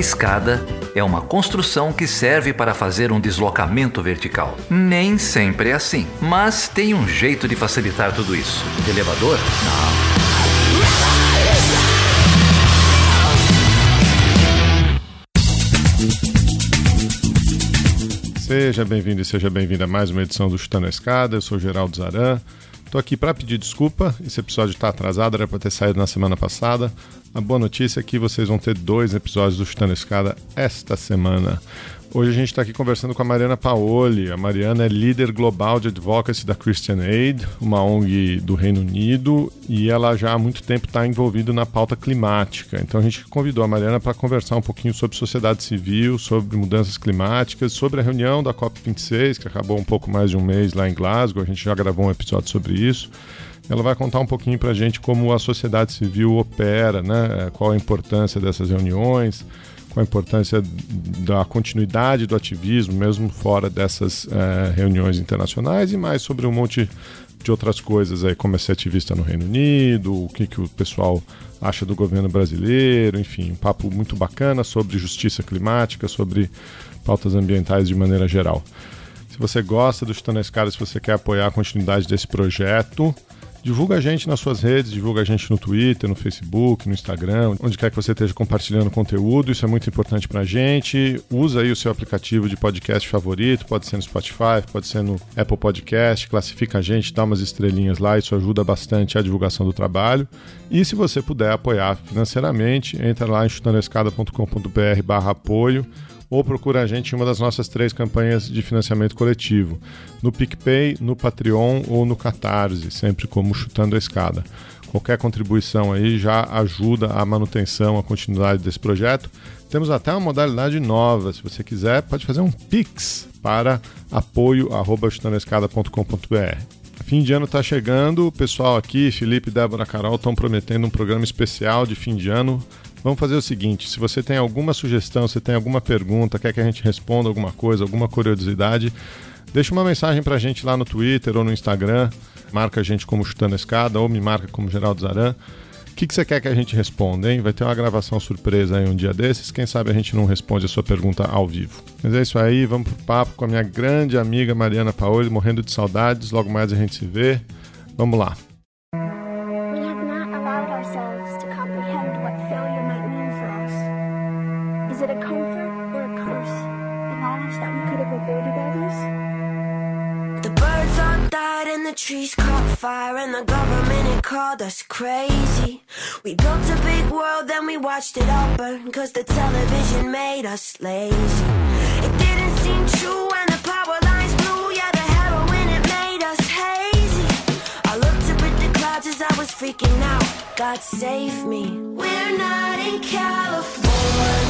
Escada é uma construção que serve para fazer um deslocamento vertical. Nem sempre é assim, mas tem um jeito de facilitar tudo isso. Elevador? Não. Seja bem-vindo e seja bem-vinda a mais uma edição do Chutando a Escada. Eu sou Geraldo Zaran. Estou aqui para pedir desculpa. Esse episódio está atrasado, era para ter saído na semana passada. A boa notícia é que vocês vão ter dois episódios do Chutando Escada esta semana. Hoje a gente está aqui conversando com a Mariana Paoli. A Mariana é líder global de advocacy da Christian Aid, uma ONG do Reino Unido, e ela já há muito tempo está envolvida na pauta climática. Então a gente convidou a Mariana para conversar um pouquinho sobre sociedade civil, sobre mudanças climáticas, sobre a reunião da COP26, que acabou um pouco mais de um mês lá em Glasgow. A gente já gravou um episódio sobre isso. Ela vai contar um pouquinho para a gente como a sociedade civil opera, né? qual a importância dessas reuniões com a importância da continuidade do ativismo, mesmo fora dessas é, reuniões internacionais, e mais sobre um monte de outras coisas aí, como é ser ativista no Reino Unido, o que, que o pessoal acha do governo brasileiro, enfim, um papo muito bacana sobre justiça climática, sobre pautas ambientais de maneira geral. Se você gosta do Chutando a Escada, se você quer apoiar a continuidade desse projeto, Divulga a gente nas suas redes, divulga a gente no Twitter, no Facebook, no Instagram, onde quer que você esteja compartilhando conteúdo, isso é muito importante pra gente. Usa aí o seu aplicativo de podcast favorito, pode ser no Spotify, pode ser no Apple Podcast, classifica a gente, dá umas estrelinhas lá, isso ajuda bastante a divulgação do trabalho. E se você puder apoiar financeiramente, entra lá em chutandoescada.com.br barra apoio ou procura a gente em uma das nossas três campanhas de financiamento coletivo, no PicPay, no Patreon ou no Catarse, sempre como chutando a escada. Qualquer contribuição aí já ajuda a manutenção, a continuidade desse projeto. Temos até uma modalidade nova, se você quiser, pode fazer um Pix para apoio@chutandoescada.com.br. Fim de ano está chegando, o pessoal aqui, Felipe, Débora, Carol, estão prometendo um programa especial de fim de ano Vamos fazer o seguinte: se você tem alguma sugestão, se tem alguma pergunta, quer que a gente responda alguma coisa, alguma curiosidade, deixa uma mensagem para a gente lá no Twitter ou no Instagram. Marca a gente como Chutando a Escada ou me marca como Geraldo Zaran. O que, que você quer que a gente responda, hein? Vai ter uma gravação surpresa aí um dia desses. Quem sabe a gente não responde a sua pergunta ao vivo. Mas é isso aí, vamos pro papo com a minha grande amiga Mariana Paoli, morrendo de saudades. Logo mais a gente se vê. Vamos lá. Trees caught fire and the government it called us crazy. We built a big world, then we watched it all burn, cause the television made us lazy. It didn't seem true when the power lines blew, yeah, the heroin it made us hazy. I looked up at the clouds as I was freaking out. God save me. We're not in California.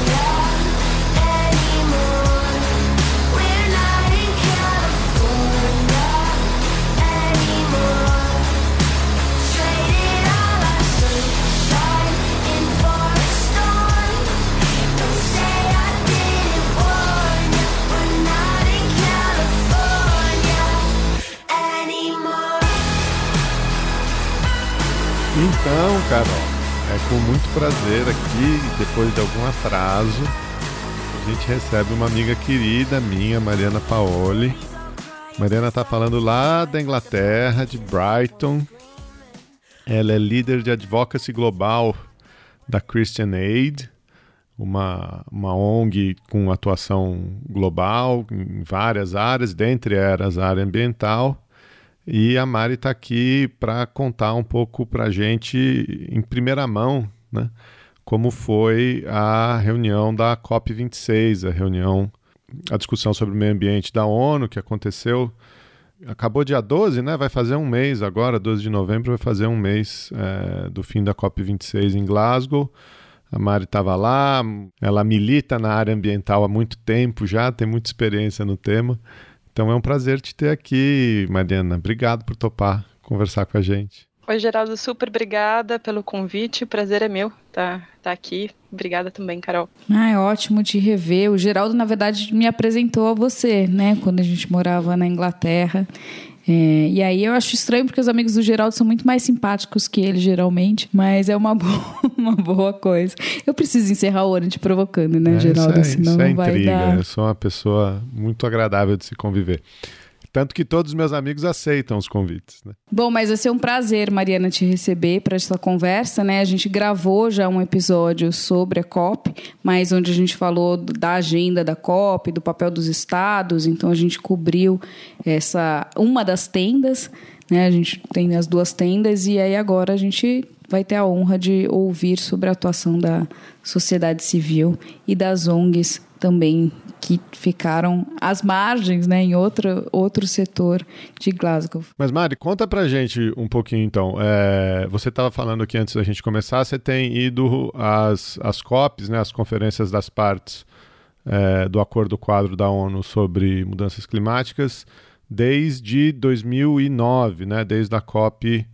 Então, Carol, é com muito prazer aqui, depois de algum atraso, a gente recebe uma amiga querida minha, Mariana Paoli. Mariana está falando lá da Inglaterra, de Brighton. Ela é líder de advocacy global da Christian Aid, uma, uma ONG com atuação global em várias áreas, dentre elas a área ambiental. E a Mari está aqui para contar um pouco para a gente, em primeira mão, né, como foi a reunião da COP26, a reunião, a discussão sobre o meio ambiente da ONU, que aconteceu, acabou dia 12, né? Vai fazer um mês agora, 12 de novembro, vai fazer um mês é, do fim da COP26 em Glasgow. A Mari estava lá, ela milita na área ambiental há muito tempo já, tem muita experiência no tema. Então é um prazer te ter aqui, Mariana. Obrigado por topar conversar com a gente. Oi, Geraldo, super obrigada pelo convite. O prazer é meu estar tá, tá aqui. Obrigada também, Carol. Ah, é ótimo te rever. O Geraldo, na verdade, me apresentou a você, né? Quando a gente morava na Inglaterra. É, e aí eu acho estranho porque os amigos do Geraldo são muito mais simpáticos que ele, geralmente, mas é uma boa, uma boa coisa. Eu preciso encerrar o ano te provocando, né, é, Geraldo? Isso é, Senão isso é vai intriga. Dar... Eu sou uma pessoa muito agradável de se conviver. Tanto que todos os meus amigos aceitam os convites. Né? Bom, mas vai ser um prazer, Mariana, te receber para essa conversa. Né? A gente gravou já um episódio sobre a COP, mas onde a gente falou da agenda da COP, do papel dos estados. Então a gente cobriu essa uma das tendas. Né? A gente tem as duas tendas e aí agora a gente vai ter a honra de ouvir sobre a atuação da sociedade civil e das ONGs também que ficaram às margens, né, em outro, outro setor de Glasgow. Mas Mari, conta pra gente um pouquinho então. É, você estava falando aqui antes da gente começar, você tem ido às, às COPs, né, as conferências das partes é, do Acordo Quadro da ONU sobre mudanças climáticas desde 2009, né, desde a COP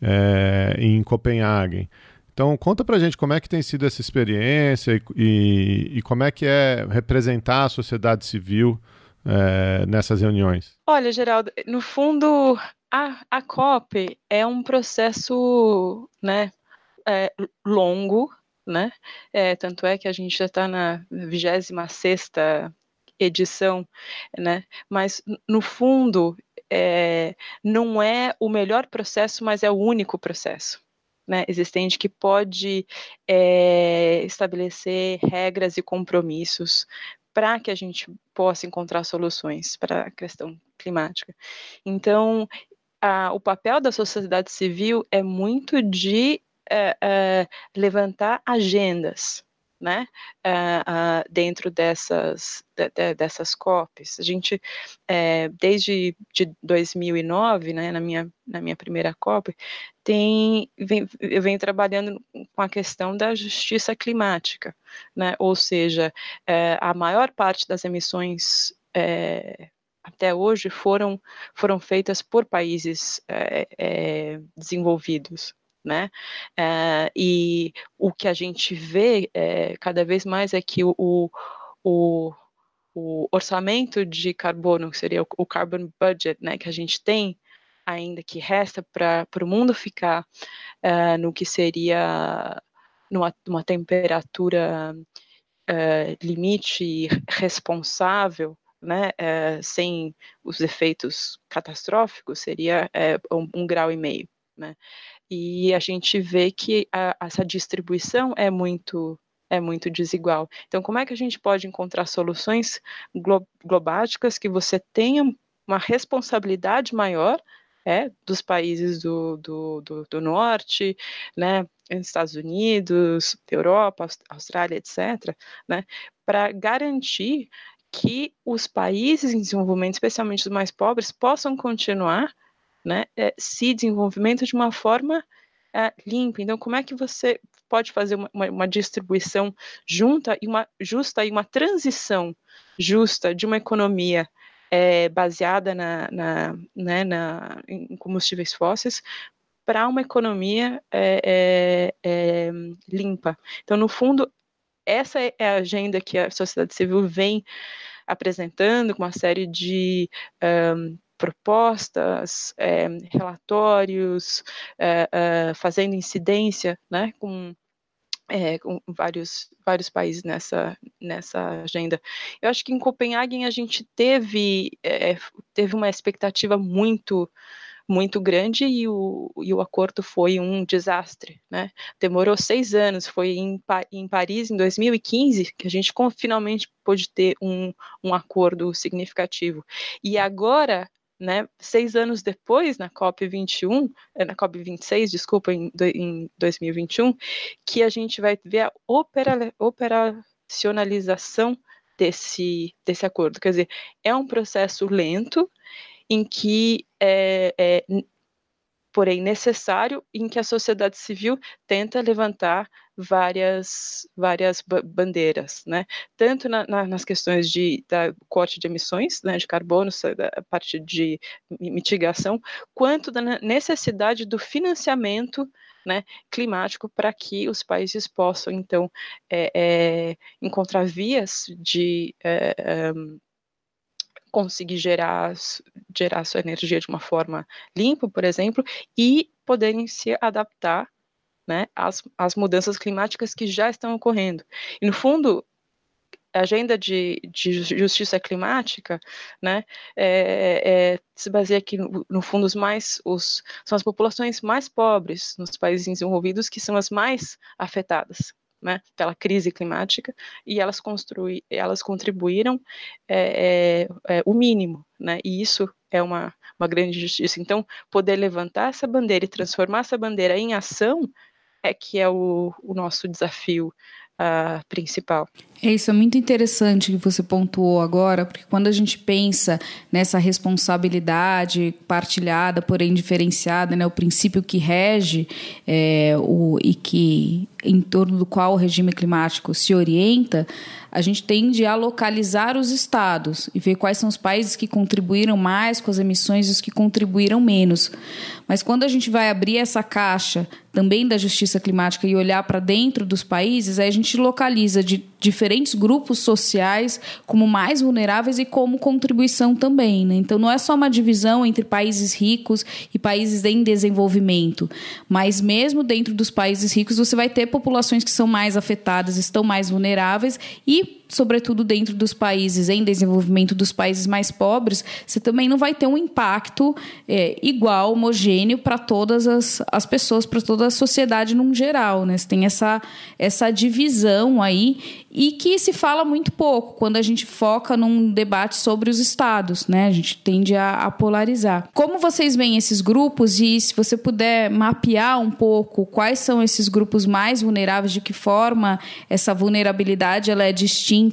é, em Copenhague. Então, conta pra gente como é que tem sido essa experiência e, e, e como é que é representar a sociedade civil é, nessas reuniões. Olha, Geraldo, no fundo, a, a COP é um processo né, é, longo, né? É, tanto é que a gente já está na 26 edição, né? Mas, no fundo, é, não é o melhor processo, mas é o único processo né, existente que pode é, estabelecer regras e compromissos para que a gente possa encontrar soluções para a questão climática. Então, a, o papel da sociedade civil é muito de é, é, levantar agendas, né, uh, uh, dentro dessas, de, de, dessas COPs. A gente, é, desde de 2009, né, na, minha, na minha primeira COP, tem, vem, eu venho trabalhando com a questão da justiça climática, né, ou seja, é, a maior parte das emissões é, até hoje foram, foram feitas por países é, é, desenvolvidos, né? É, e o que a gente vê é, cada vez mais é que o, o, o orçamento de carbono, que seria o, carbon budget, né, que a gente tem ainda que resta para o mundo ficar é, no que seria numa, numa temperatura limite responsável, né, sem os efeitos catastróficos, seria um, um, grau e meio. Né? E a gente vê que a, essa distribuição é muito é muito desigual. Então, como é que a gente pode encontrar soluções glo globáticas que você tenha uma responsabilidade maior é, dos países do, do, do, do norte, né, Estados Unidos, Europa, Austrália, etc., né, para garantir que os países em desenvolvimento, especialmente os mais pobres, possam continuar né, é, se desenvolvimento de uma forma é, limpa. Então, como é que você pode fazer uma, uma, uma, distribuição junta e uma justa e uma transição justa de uma economia é, baseada na, na, né, na, em combustíveis fósseis para uma economia é, é, é, limpa. Então, no fundo, essa é a agenda que a sociedade civil vem apresentando com uma série de um, propostas, é, relatórios, é, fazendo incidência né, com, com, vários, vários países nessa, nessa agenda. Eu acho que em Copenhague a gente teve, teve uma expectativa muito muito grande e o, e o acordo foi um desastre, né? Demorou seis anos, foi em, em Paris, em 2015, que a gente finalmente pôde ter um, um acordo significativo. E agora né, seis anos depois, na COP21, eh, na COP26, desculpa, em, em 2021, que a gente vai ver a opera, operacionalização desse, desse acordo. Quer dizer, é um processo lento em que é, é porém necessário, em que a sociedade civil tenta levantar várias, várias bandeiras, né? tanto na, na, nas questões de da corte de emissões né, de carbono, a parte de mitigação, quanto da necessidade do financiamento né, climático para que os países possam, então, é, é, encontrar vias de é, conseguir gerar, gerar sua energia de uma forma limpa, por exemplo, e poderem se adaptar né, às, às mudanças climáticas que já estão ocorrendo. E, no fundo, a agenda de, de justiça climática, né, é, é, se baseia aqui no, no fundo os mais, os, são as populações mais pobres nos países desenvolvidos que são as mais afetadas, né, pela crise climática e elas construí, elas contribuíram é, é, o mínimo, né, e isso é uma, uma grande justiça. Então, poder levantar essa bandeira e transformar essa bandeira em ação é que é o, o nosso desafio uh, principal. É isso, é muito interessante que você pontuou agora, porque quando a gente pensa nessa responsabilidade partilhada, porém diferenciada, né, o princípio que rege é, o, e que em torno do qual o regime climático se orienta, a gente tende a localizar os estados e ver quais são os países que contribuíram mais com as emissões e os que contribuíram menos. Mas quando a gente vai abrir essa caixa também da justiça climática e olhar para dentro dos países, aí a gente localiza de diferentes grupos sociais como mais vulneráveis e como contribuição também. Né? Então não é só uma divisão entre países ricos e países em desenvolvimento, mas mesmo dentro dos países ricos você vai ter populações que são mais afetadas, estão mais vulneráveis e sobretudo dentro dos países em desenvolvimento, dos países mais pobres, você também não vai ter um impacto é, igual, homogêneo para todas as, as pessoas, para toda a sociedade num geral. Né? Você tem essa, essa divisão aí e que se fala muito pouco quando a gente foca num debate sobre os estados, né? A gente tende a, a, polarizar. Como vocês veem esses grupos e se você puder mapear um pouco quais são esses grupos mais vulneráveis, de que forma essa vulnerabilidade ela é distinta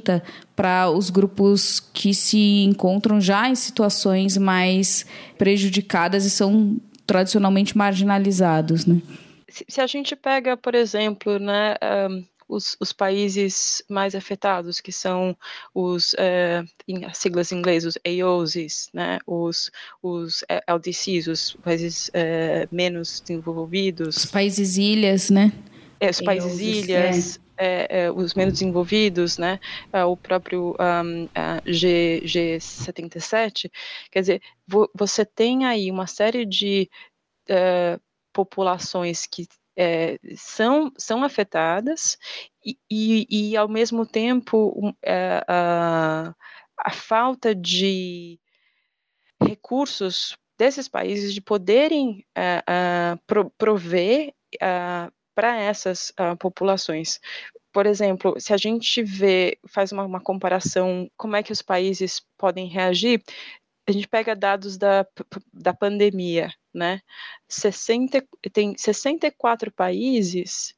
para os grupos que se encontram já em situações mais prejudicadas e são tradicionalmente marginalizados, né? Se, a gente pega, por exemplo, né, um os, os países mais afetados, que são os, é, em, as siglas em inglês, os AOCs, né, os, os LDCs, os países é, menos desenvolvidos. Os países ilhas, né? É, os países ilhas, é. Os menos desenvolvidos, né, o próprio um, G, G77, quer dizer, vo, você tem aí uma série de populações que é, são, são afetadas e, e, e, ao mesmo tempo, é, a, a falta de recursos desses países de poderem pro, prover para essas populações. Por exemplo, se a gente vê, faz uma, uma, comparação, como é que os países podem reagir, a gente pega dados da, da pandemia, né? 60, tem 64 países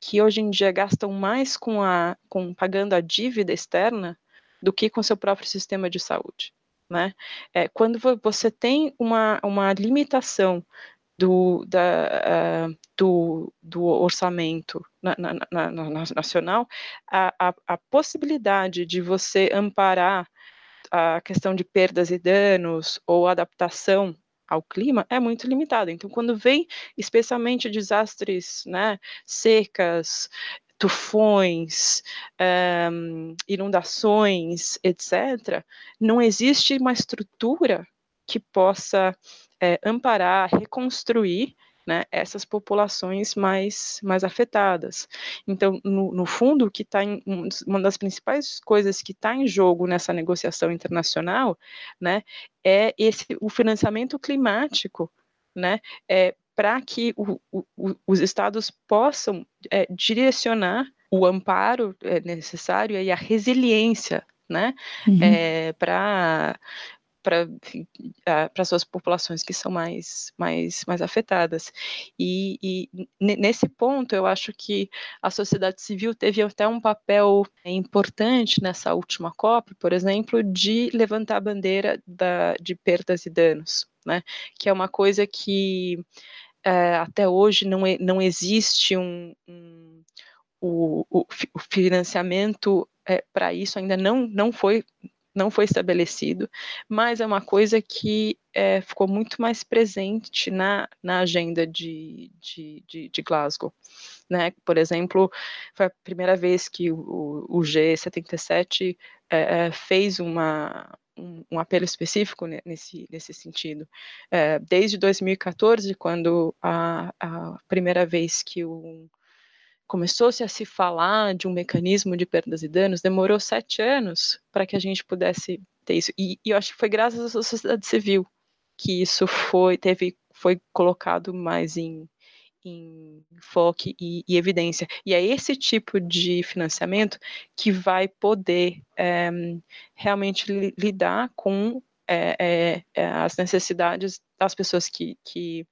que hoje em dia gastam mais com, a, com pagando a dívida externa do que com seu próprio sistema de saúde. Né? É, quando você tem uma, uma limitação do, da, uh, do, do orçamento na, na, na, na nacional, a, a, a, possibilidade de você amparar a questão de perdas e danos ou adaptação ao clima é muito limitada. Então, quando vem especialmente desastres, né, secas, tufões, um, inundações, etc., não existe uma estrutura que possa é, amparar, reconstruir né, essas populações mais, mais afetadas. Então, no, no fundo, que está uma das principais coisas que está em jogo nessa negociação internacional, né, é esse o financiamento climático, né, é, para que o, o, os estados possam é, direcionar o amparo é, necessário e a resiliência né, uhum. é, para para suas populações que são mais, mais, mais afetadas. E, e, nesse ponto, eu acho que a sociedade civil teve até um papel importante nessa última COP, por exemplo, de levantar a bandeira da, de perdas e danos, né? que é uma coisa que é, até hoje não, não existe um, um o, o, o financiamento é, para isso ainda não, não foi não foi estabelecido, mas é uma coisa que é, ficou muito mais presente na, na agenda de, de, de, de Glasgow. Né? Por exemplo, foi a primeira vez que o, o G77 é, é, fez uma, um, um, apelo específico nesse, nesse sentido. É, desde 2014, quando a, a primeira vez que o, começou-se a se falar de um mecanismo de perdas e danos, demorou sete anos para que a gente pudesse ter isso. E, e, eu acho que foi graças à sociedade civil que isso foi, teve, foi colocado mais em, em foco e, e, evidência. E é esse tipo de financiamento que vai poder é, realmente li, lidar com é, é, as necessidades das pessoas que, que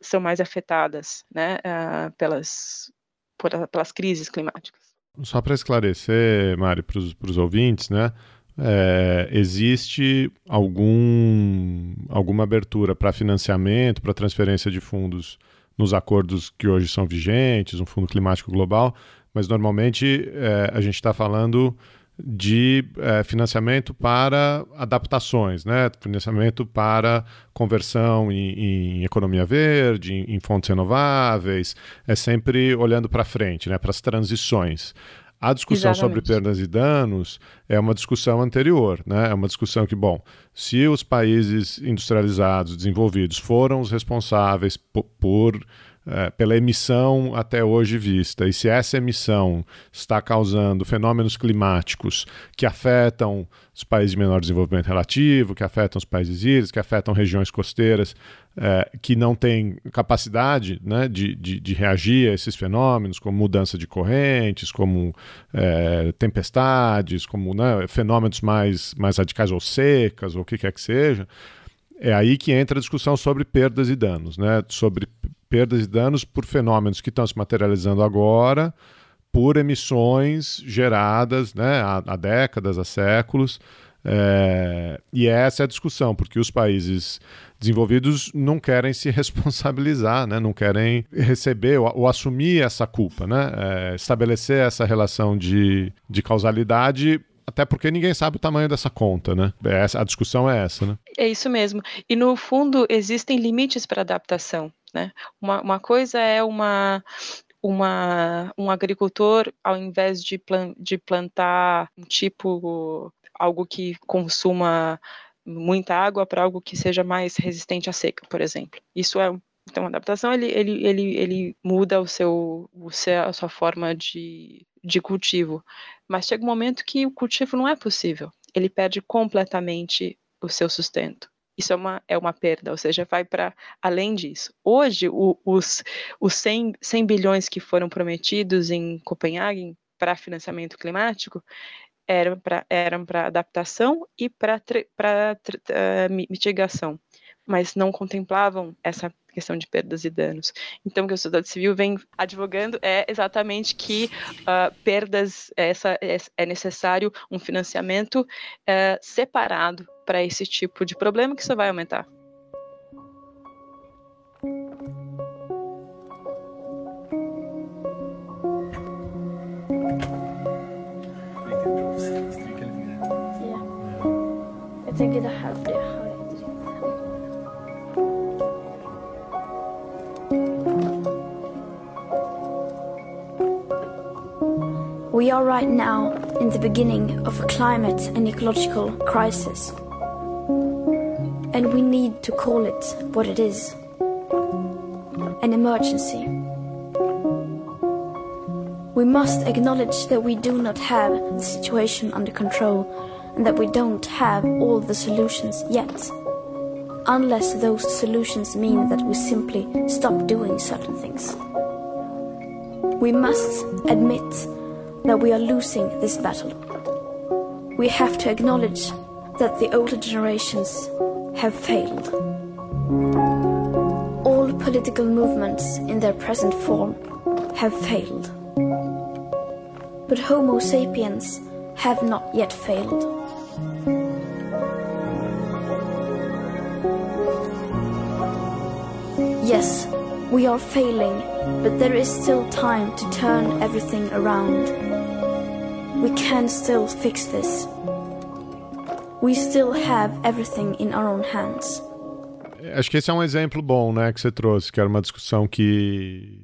são mais afetadas né, uh, pelas, por, pelas crises climáticas. Só para esclarecer, Mari, para os ouvintes, né? É, existe algum, alguma abertura para financiamento, para transferência de fundos nos acordos que hoje são vigentes, um fundo climático global, mas normalmente é, a gente está falando de é, financiamento para adaptações, né? financiamento para conversão em, em economia verde, em, em, fontes renováveis, é sempre olhando para frente, né? para as transições. A discussão Exatamente. sobre perdas e danos é uma discussão anterior, né? É uma discussão que, bom, se os países industrializados, desenvolvidos, foram os responsáveis por, por pela emissão até hoje vista, e se essa emissão está causando fenômenos climáticos que afetam os países de menor desenvolvimento relativo, que afetam os países ilhas, que afetam regiões costeiras é, que não têm capacidade né, de, de, de, reagir a esses fenômenos, como mudança de correntes, como é, tempestades, como né, fenômenos mais, mais radicais ou secas, ou o que quer que seja, é aí que entra a discussão sobre perdas e danos, né? sobre perdas e danos por fenômenos que estão se materializando agora, por emissões geradas né, há, há décadas, há séculos. É, e essa é a discussão, porque os países desenvolvidos não querem se responsabilizar, né? não querem receber ou, ou assumir essa culpa, né? É, estabelecer essa relação de, de causalidade até porque ninguém sabe o tamanho dessa conta, né? Essa, a discussão é essa, né? É isso mesmo. E no fundo existem limites para adaptação, né? Uma, uma coisa é uma uma, um agricultor, ao invés de, plan, de plantar um tipo, algo que consuma muita água para algo que seja mais resistente à seca, por exemplo. Isso é então a adaptação ele, ele, ele, ele muda o seu, o seu a sua forma de, de cultivo, mas chega um momento que o cultivo não é possível. Ele perde completamente o seu sustento. Isso é uma, é uma perda, ou seja, vai para além disso. Hoje, o, os, os 100, 100 bilhões que foram prometidos em Copenhague para financiamento climático eram para eram adaptação e para uh, mitigação, mas não contemplavam essa questão de perdas e danos. Então, o que a sociedade civil vem advogando é exatamente que uh, perdas, essa, é, necessário um financiamento uh, separado para esse tipo de problema que isso vai aumentar. Jag tänker det här We are right now in the beginning of a climate and ecological crisis. And we need to call it what it is an emergency. We must acknowledge that we do not have the situation under control and that we don't have all the solutions yet. Unless those solutions mean that we simply stop doing certain things. We must admit that we are losing this battle. We have to acknowledge that the older generations have failed. All political movements in their present form have failed. But Homo sapiens have not yet failed. Yes, we are failing, but there is still time to turn everything around. We can still fix this. We still have everything in our own hands. Acho que esse é um exemplo bom, né, que você trouxe, que era uma discussão que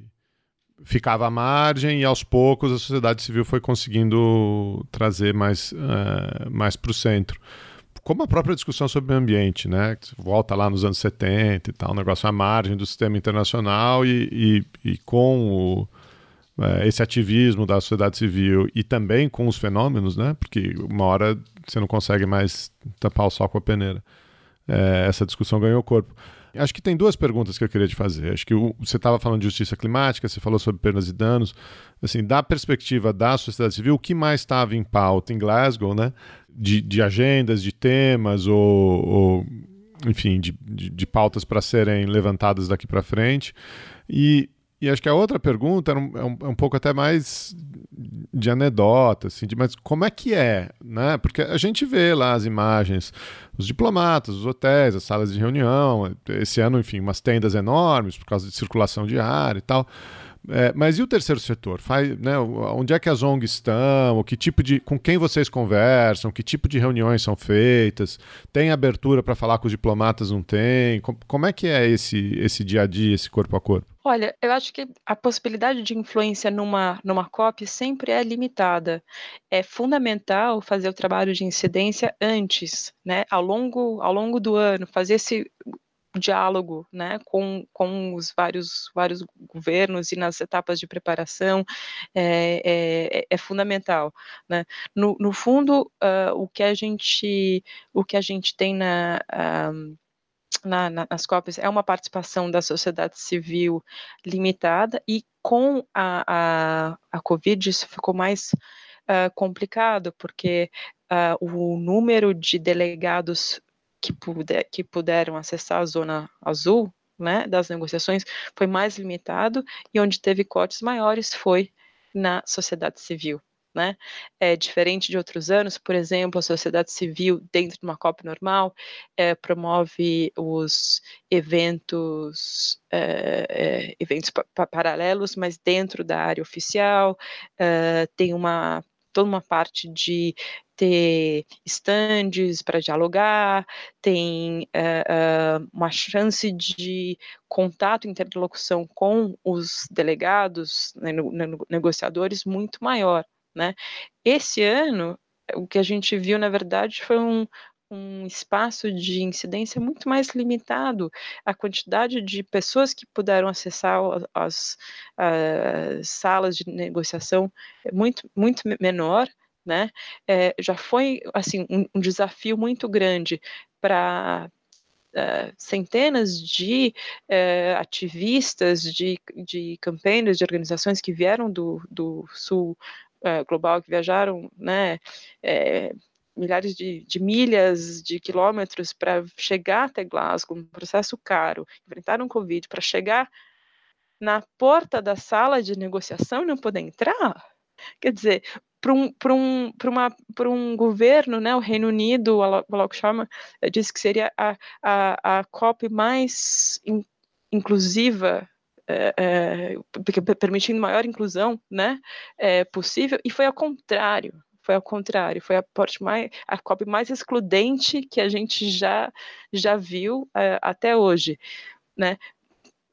ficava à margem e aos poucos a sociedade civil foi conseguindo trazer mais, uh, mais para o centro. Como a própria discussão sobre o ambiente, né? Volta lá nos anos 70 e tal, um negócio à margem do sistema internacional e, e, e com o, é, esse ativismo da sociedade civil e também com os fenômenos, né? Porque uma hora você não consegue mais tapar o sol com a peneira. É, essa discussão ganhou corpo. Acho que tem duas perguntas que eu queria te fazer. Acho que o, você estava falando de justiça climática, você falou sobre perdas e danos. Assim, da perspectiva da sociedade civil, o que mais estava em pauta em Glasgow, né? De, de agendas, de temas ou, ou enfim, de, de, de pautas para serem levantadas daqui para frente. E e acho que a outra pergunta é um, é um, é um pouco até mais de anedota, assim, de, mas como é que é, né? Porque a gente vê lá as imagens, os diplomatas, os hotéis, as salas de reunião, esse ano, enfim, umas tendas enormes por causa de circulação de ar e tal. É, mas e o terceiro setor? Faz, né, onde é que as ONGs estão? Que tipo de, com quem vocês conversam? Que tipo de reuniões são feitas? Tem abertura para falar com os diplomatas? Não tem? Como, como é que é esse, esse dia a dia, esse corpo a corpo? Olha, eu acho que a possibilidade de influência numa, numa COP sempre é limitada. É fundamental fazer o trabalho de incidência antes, né, ao longo, ao longo do ano, fazer esse diálogo né, com, com os vários, vários governos e nas etapas de preparação é, é, é fundamental. Né? No, no fundo, uh, o, que a gente, o que a gente tem na. Uh, na, na, nas COPs é uma participação da sociedade civil limitada e com a, a, a Covid isso ficou mais uh, complicado, porque uh, o número de delegados que, puder, que puderam acessar a zona azul né, das negociações foi mais limitado e onde teve cortes maiores foi na sociedade civil. Né? É diferente de outros anos, por exemplo, a sociedade civil, dentro de uma COP normal, é, promove os eventos, é, é, eventos pa paralelos, mas dentro da área oficial, é, tem uma toda uma parte de ter estandes para dialogar, tem uh, uh, uma chance de contato, interlocução com os delegados, né, no, no, negociadores muito maior. Né? Esse ano, o que a gente viu, na verdade, foi um, um espaço de incidência muito mais limitado. A quantidade de pessoas que puderam acessar as, as salas de negociação é muito, muito menor, né? É, já foi assim um, um desafio muito grande para Uh, centenas de uh, ativistas, de, de campanhas, de organizações que vieram do, do sul uh, global, que viajaram, né, milhares de, de, milhas, de quilômetros para chegar até Glasgow, um processo caro, enfrentaram Covid para chegar na porta da sala de negociação e não poder entrar. Quer dizer, para um, um, uma, um governo, né, o Reino Unido, o Alok Sharma eh, disse que seria a, a, a COP mais in, inclusiva é, é, permitindo maior inclusão né, é, possível, e foi ao contrário foi ao contrário, foi a, mais, a COP mais excludente que a gente já, já viu até hoje. Né?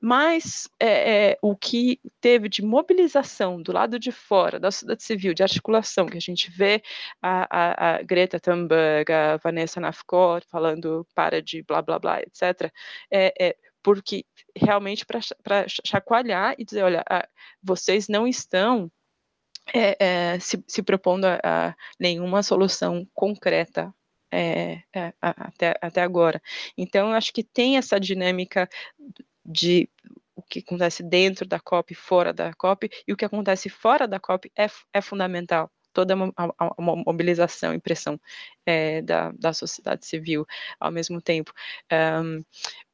Mas é, é, o que teve de mobilização do lado de fora da sociedade civil, de articulação, que a gente vê a, a, a Greta Thunberg, a Vanessa Nafkor falando para de blá blá blá, etc., é, é porque realmente para chacoalhar e dizer, olha, vocês não estão é, é, se, se, propondo a, a, nenhuma solução concreta é, é até, até agora. Então, eu acho que tem essa dinâmica de o que acontece dentro da COP, fora da COP, e o que acontece fora da COP é, é fundamental. Toda uma, mobilização e pressão é, da, da sociedade civil ao mesmo tempo. Um,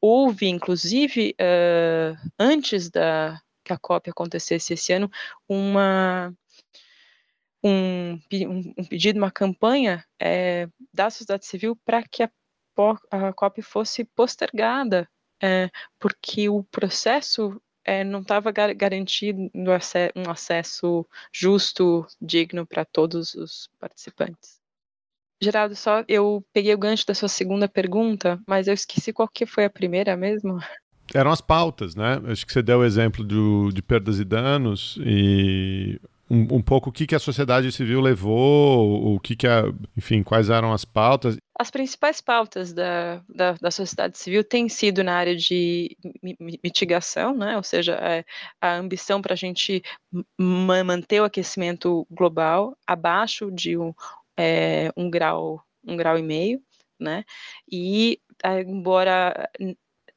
houve, inclusive, uh, antes da, que a COP acontecesse esse ano, uma um, um, um pedido, uma campanha é, da sociedade civil para que a, a, COP fosse postergada, é, porque o processo é, não estava gar garantindo um acesso justo, digno para todos os participantes. Geraldo, só eu peguei o gancho da sua segunda pergunta, mas eu esqueci qual que foi a primeira mesmo. Eram as pautas, né? Acho que você deu o exemplo do, de perdas e danos e um, um pouco o que, que a sociedade civil levou, o que, que a, enfim, quais eram as pautas. As principais pautas da, da, da sociedade civil têm sido na área de mitigação, né? ou seja, é, a ambição para a gente manter o aquecimento global abaixo de um, é, um grau, um grau e meio, né? E embora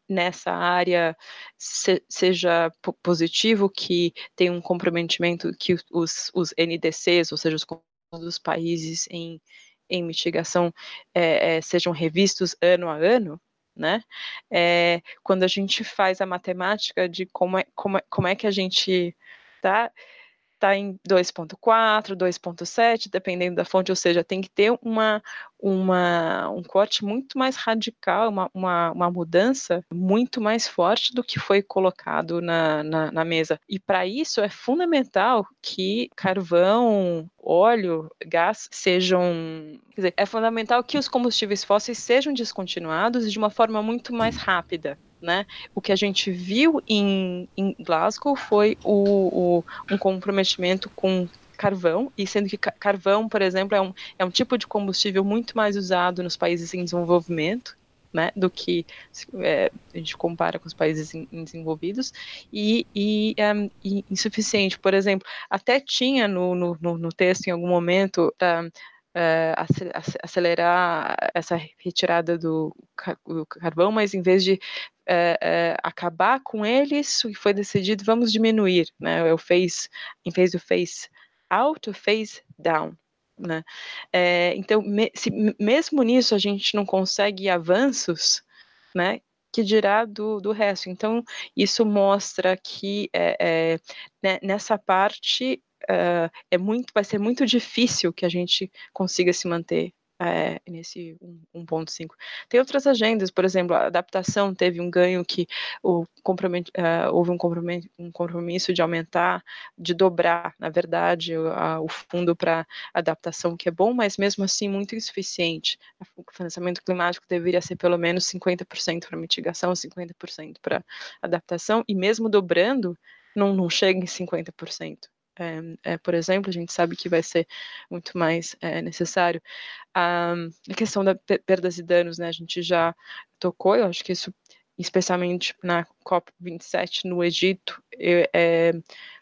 nessa área se, seja positivo que tem um comprometimento que os, os NDCs, ou seja, os dos países em, em mitigação é, é, sejam revistos ano a ano, né? É, quando a gente faz a matemática de como é, como é, como é que a gente tá está em 2.4, 2.7, dependendo da fonte, ou seja, tem que ter uma, uma, um corte muito mais radical, uma, uma, uma mudança muito mais forte do que foi colocado na, na, na mesa. E para isso é fundamental que carvão, óleo, gás sejam. Quer dizer, é fundamental que os combustíveis fósseis sejam descontinuados de uma forma muito mais rápida né? O que a gente viu em, em Glasgow foi o, o, um comprometimento com carvão, e sendo que carvão, por exemplo, é um, é um tipo de combustível muito mais usado nos países em desenvolvimento, né, do que é, a gente compara com os países em, em desenvolvidos, e, e, insuficiente. Por exemplo, até tinha no, no, no texto, em algum momento, uh, acelerar essa retirada do, do, carvão, mas em vez de uh, acabar com eles, foi decidido vamos diminuir, né? Eu fez, em vez do face out, face down. Né? Então, me, se, mesmo nisso a gente não consegue avanços, né? Que dirá do, do resto. Então, isso mostra que é, é, né, nessa parte uh, é muito, vai ser muito difícil que a gente consiga se manter é, nesse 1.5. Tem outras agendas, por exemplo, a adaptação teve um ganho que o uh, houve um compromisso, um compromisso, de aumentar, de dobrar, na verdade, o, a, o fundo para adaptação, que é bom, mas mesmo assim muito insuficiente. O financiamento climático deveria ser pelo menos 50% para mitigação, 50% para adaptação, e mesmo dobrando, não, não chega em 50% é, por exemplo, a gente sabe que vai ser muito mais é, necessário. a questão da perdas e danos, né, a gente já tocou, eu acho que isso, especialmente na COP27 no Egito, é,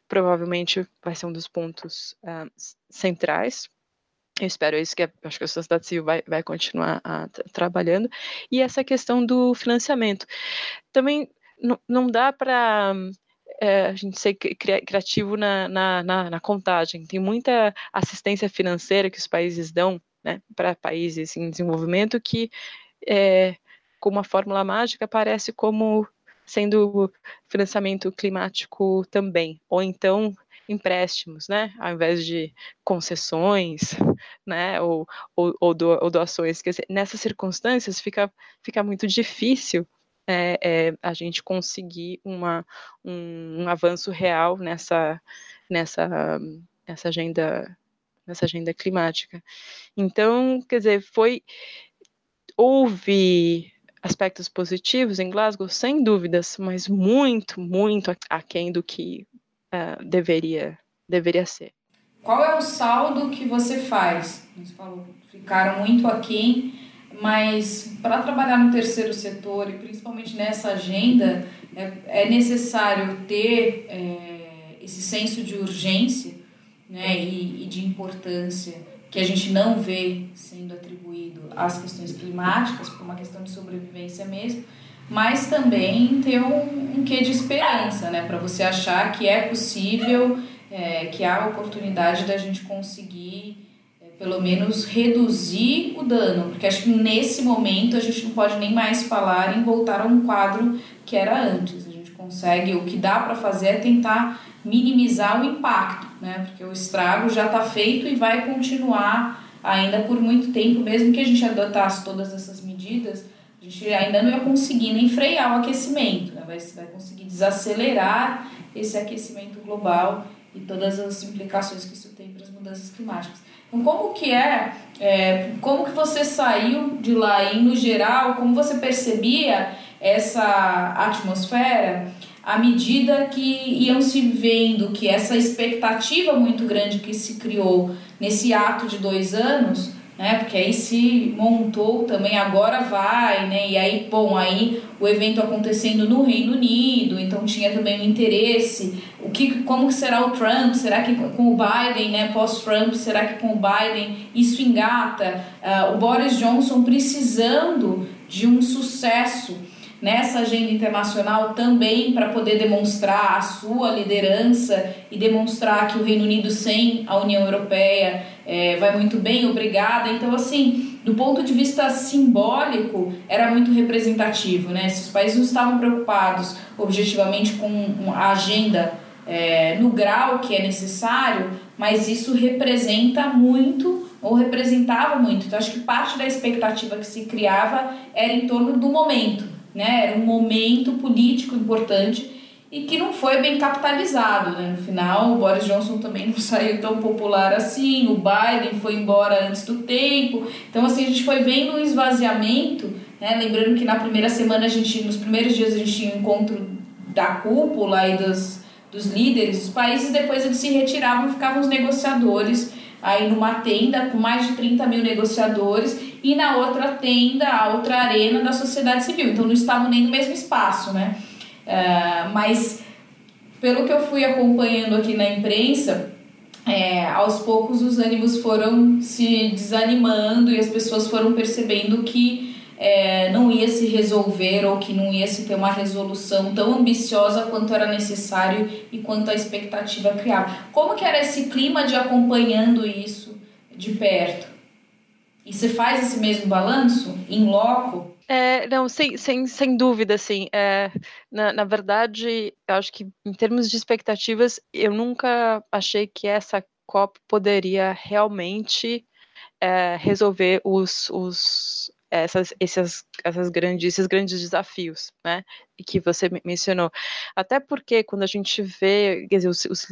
provavelmente vai ser um dos pontos centrais. Eu espero isso, que acho que a sociedade civil vai, vai continuar a, trabalhando. E essa questão do financiamento. Também não dá para é, a gente ser criativo na, na, na, na, contagem. Tem muita assistência financeira que os países dão né, para países em desenvolvimento que, é, com uma fórmula mágica, parece como sendo financiamento climático também, ou então empréstimos, né, ao invés de concessões, né, ou, ou, ou, do, ou doações. Quer dizer, nessas circunstâncias fica, fica muito difícil é, é, a gente conseguir uma, um, um, avanço real nessa, nessa, nessa agenda nessa agenda climática. Então, quer dizer, foi houve aspectos positivos em Glasgow, sem dúvidas, mas muito, muito aquém do que uh, deveria deveria ser. Qual é o saldo que você faz? Você falou, ficaram muito aquém mas para trabalhar no terceiro setor e principalmente nessa agenda é, é necessário ter é, esse senso de urgência né, e, e, de importância que a gente não vê sendo atribuído às questões climáticas por uma questão de sobrevivência mesmo mas também ter um, um quê de esperança né, para você achar que é possível é, que há oportunidade da gente conseguir pelo menos reduzir o dano, porque acho que nesse momento a gente não pode nem mais falar em voltar a um quadro que era antes. A gente consegue, o que dá para fazer é tentar minimizar o impacto, né? Porque o estrago já está feito e vai continuar ainda por muito tempo, mesmo que a gente adotasse todas essas medidas, a gente ainda não ia conseguir nem frear o aquecimento, né? vai, vai conseguir desacelerar esse aquecimento global e todas as implicações que isso tem para as mudanças climáticas. Então, como que é, é, como que você saiu de lá? E no geral, como você percebia essa atmosfera à medida que iam se vendo que essa expectativa muito grande que se criou nesse ato de dois anos né? Porque aí se montou também agora vai, né? E aí, bom, aí o evento acontecendo no Reino Unido, então tinha também um interesse, o que como será o Trump? Será que com o Biden, né, pós-Trump, será que com o Biden isso engata? Uh, o Boris Johnson precisando de um sucesso nessa agenda internacional também para poder demonstrar a sua liderança e demonstrar que o Reino Unido sem a União Europeia é, vai muito bem, obrigada. Então, assim, do ponto de vista simbólico, era muito representativo, né? Se os países não estavam preocupados objetivamente com a agenda é, no grau que é necessário, mas isso representa muito ou representava muito. Então, acho que parte da expectativa que se criava era em torno do momento né? Era um momento político importante e que não foi bem capitalizado, né? No final, o Boris Johnson também não saiu tão popular assim, o Biden foi embora antes do tempo. Então, assim, a gente foi vendo um esvaziamento, né? Lembrando que na primeira semana, a gente, nos primeiros dias, a gente tinha um encontro da cúpula e dos, dos líderes dos países, depois eles se retiravam, ficavam os negociadores aí numa tenda com mais de 30 mil negociadores e na outra tenda, a outra arena da sociedade civil. Então não estavam nem no mesmo espaço, né? Uh, mas pelo que eu fui acompanhando aqui na imprensa, é, aos poucos os ânimos foram se desanimando e as pessoas foram percebendo que é, não ia se resolver ou que não ia se ter uma resolução tão ambiciosa quanto era necessário e quanto a expectativa criava. Como que era esse clima de acompanhando isso de perto? E você faz esse mesmo balanço em loco? É, não, sem, sem, sem dúvida, assim. É, na, na verdade, eu acho que em termos de expectativas, eu nunca achei que essa COP poderia realmente é, resolver os, os, essas, essas, essas grandes, esses grandes desafios, né, que você mencionou. Até porque quando a gente vê, quer dizer, os, os,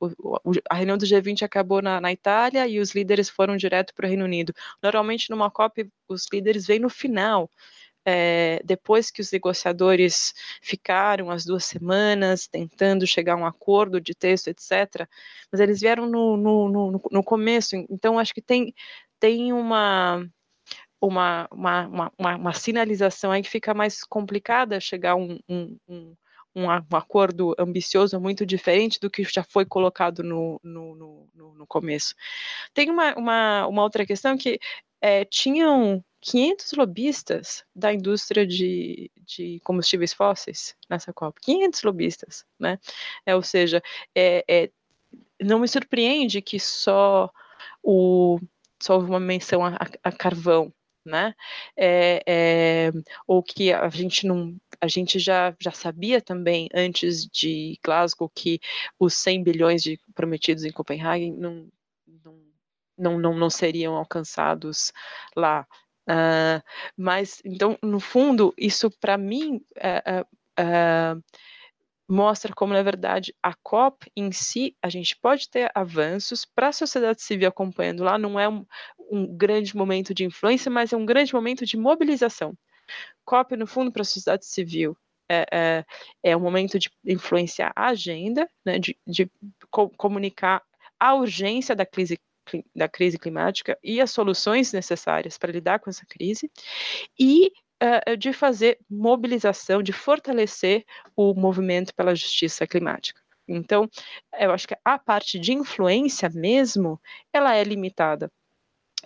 o, a reunião do G20 acabou na, na Itália e os líderes foram direto para o Reino Unido. Normalmente numa COP os líderes vêm no final, é, depois que os negociadores ficaram as duas semanas tentando chegar a um acordo de texto, etc., mas eles vieram no, no, no, no começo, então acho que tem, tem uma uma, uma, uma, uma, sinalização aí que fica mais complicada chegar a um, um, um, um, acordo ambicioso muito diferente do que já foi colocado no, no, no, no começo. Tem uma, uma, uma outra questão que é, tinham 500 lobistas da indústria de, de combustíveis fósseis nessa COP, 500 lobistas, né? É, ou seja, é, é, não me surpreende que só o só houve uma menção a, a carvão, né? É, é, ou que a gente não, a gente já, já sabia também antes de Glasgow que os 100 bilhões de prometidos em Copenhague não, não, não, não, seriam alcançados lá. Uh, mas então, no fundo, isso para mim uh, uh, mostra como, na verdade, a COP em si, a gente pode ter avanços para a sociedade civil acompanhando lá, não é um, um, grande momento de influência, mas é um grande momento de mobilização. COP, no fundo, para a sociedade civil é, é, é, um momento de influenciar a agenda, né, de, de co comunicar a urgência da crise da crise climática e as soluções necessárias para lidar com essa crise, e uh, de fazer mobilização, de fortalecer o movimento pela justiça climática. Então, eu acho que a parte de influência mesmo, ela é limitada.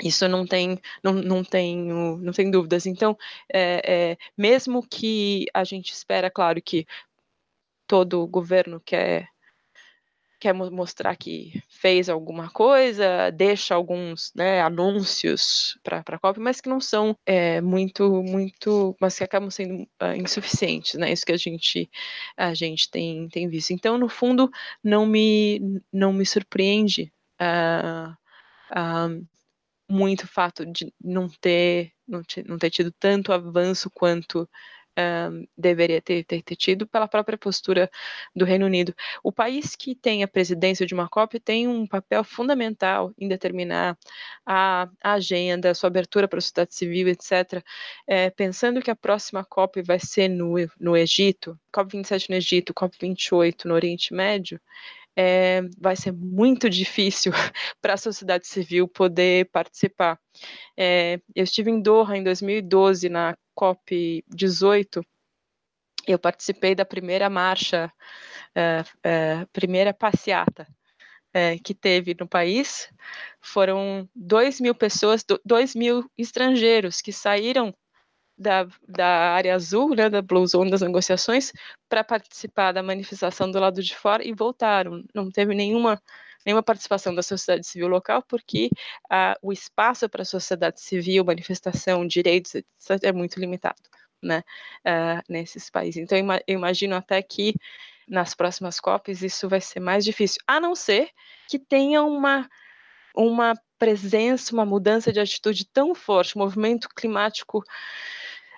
Isso não tem, não, não tenho, não tem dúvidas. Então, é, é, mesmo que a gente espera, claro, que todo governo quer quer mostrar que fez alguma coisa, deixa alguns né, anúncios para a COP, mas que não são é, muito, muito, mas que acabam sendo uh, insuficientes, né? Isso que a gente, a gente tem, tem visto. Então, no fundo, não me, não me surpreende uh, uh, muito o fato de não ter, não não ter tido tanto avanço quanto um, deveria ter, ter, ter, tido pela própria postura do Reino Unido. O país que tem a presidência de uma COP tem um papel fundamental em determinar a, a agenda, a sua abertura para a sociedade civil, etc. É, pensando que a próxima COP vai ser no, no Egito, COP 27 no Egito, COP 28 no Oriente Médio, é, vai ser muito difícil para a sociedade civil poder participar. É, eu estive em Doha em 2012, na COP 18, eu participei da primeira marcha, é, é primeira passeata é, que teve no país. Foram 2 mil pessoas, 2 mil estrangeiros que saíram da, da área azul, né, da Blue Zone das negociações, para participar da manifestação do lado de fora e voltaram. Não teve nenhuma, nenhuma participação da sociedade civil local, porque ah, o espaço para a sociedade civil, manifestação, direitos, etc., é muito limitado né, uh, nesses países. Então, eu imagino até que nas próximas COPs isso vai ser mais difícil, a não ser que tenha uma, uma presença, uma mudança de atitude tão forte, o movimento climático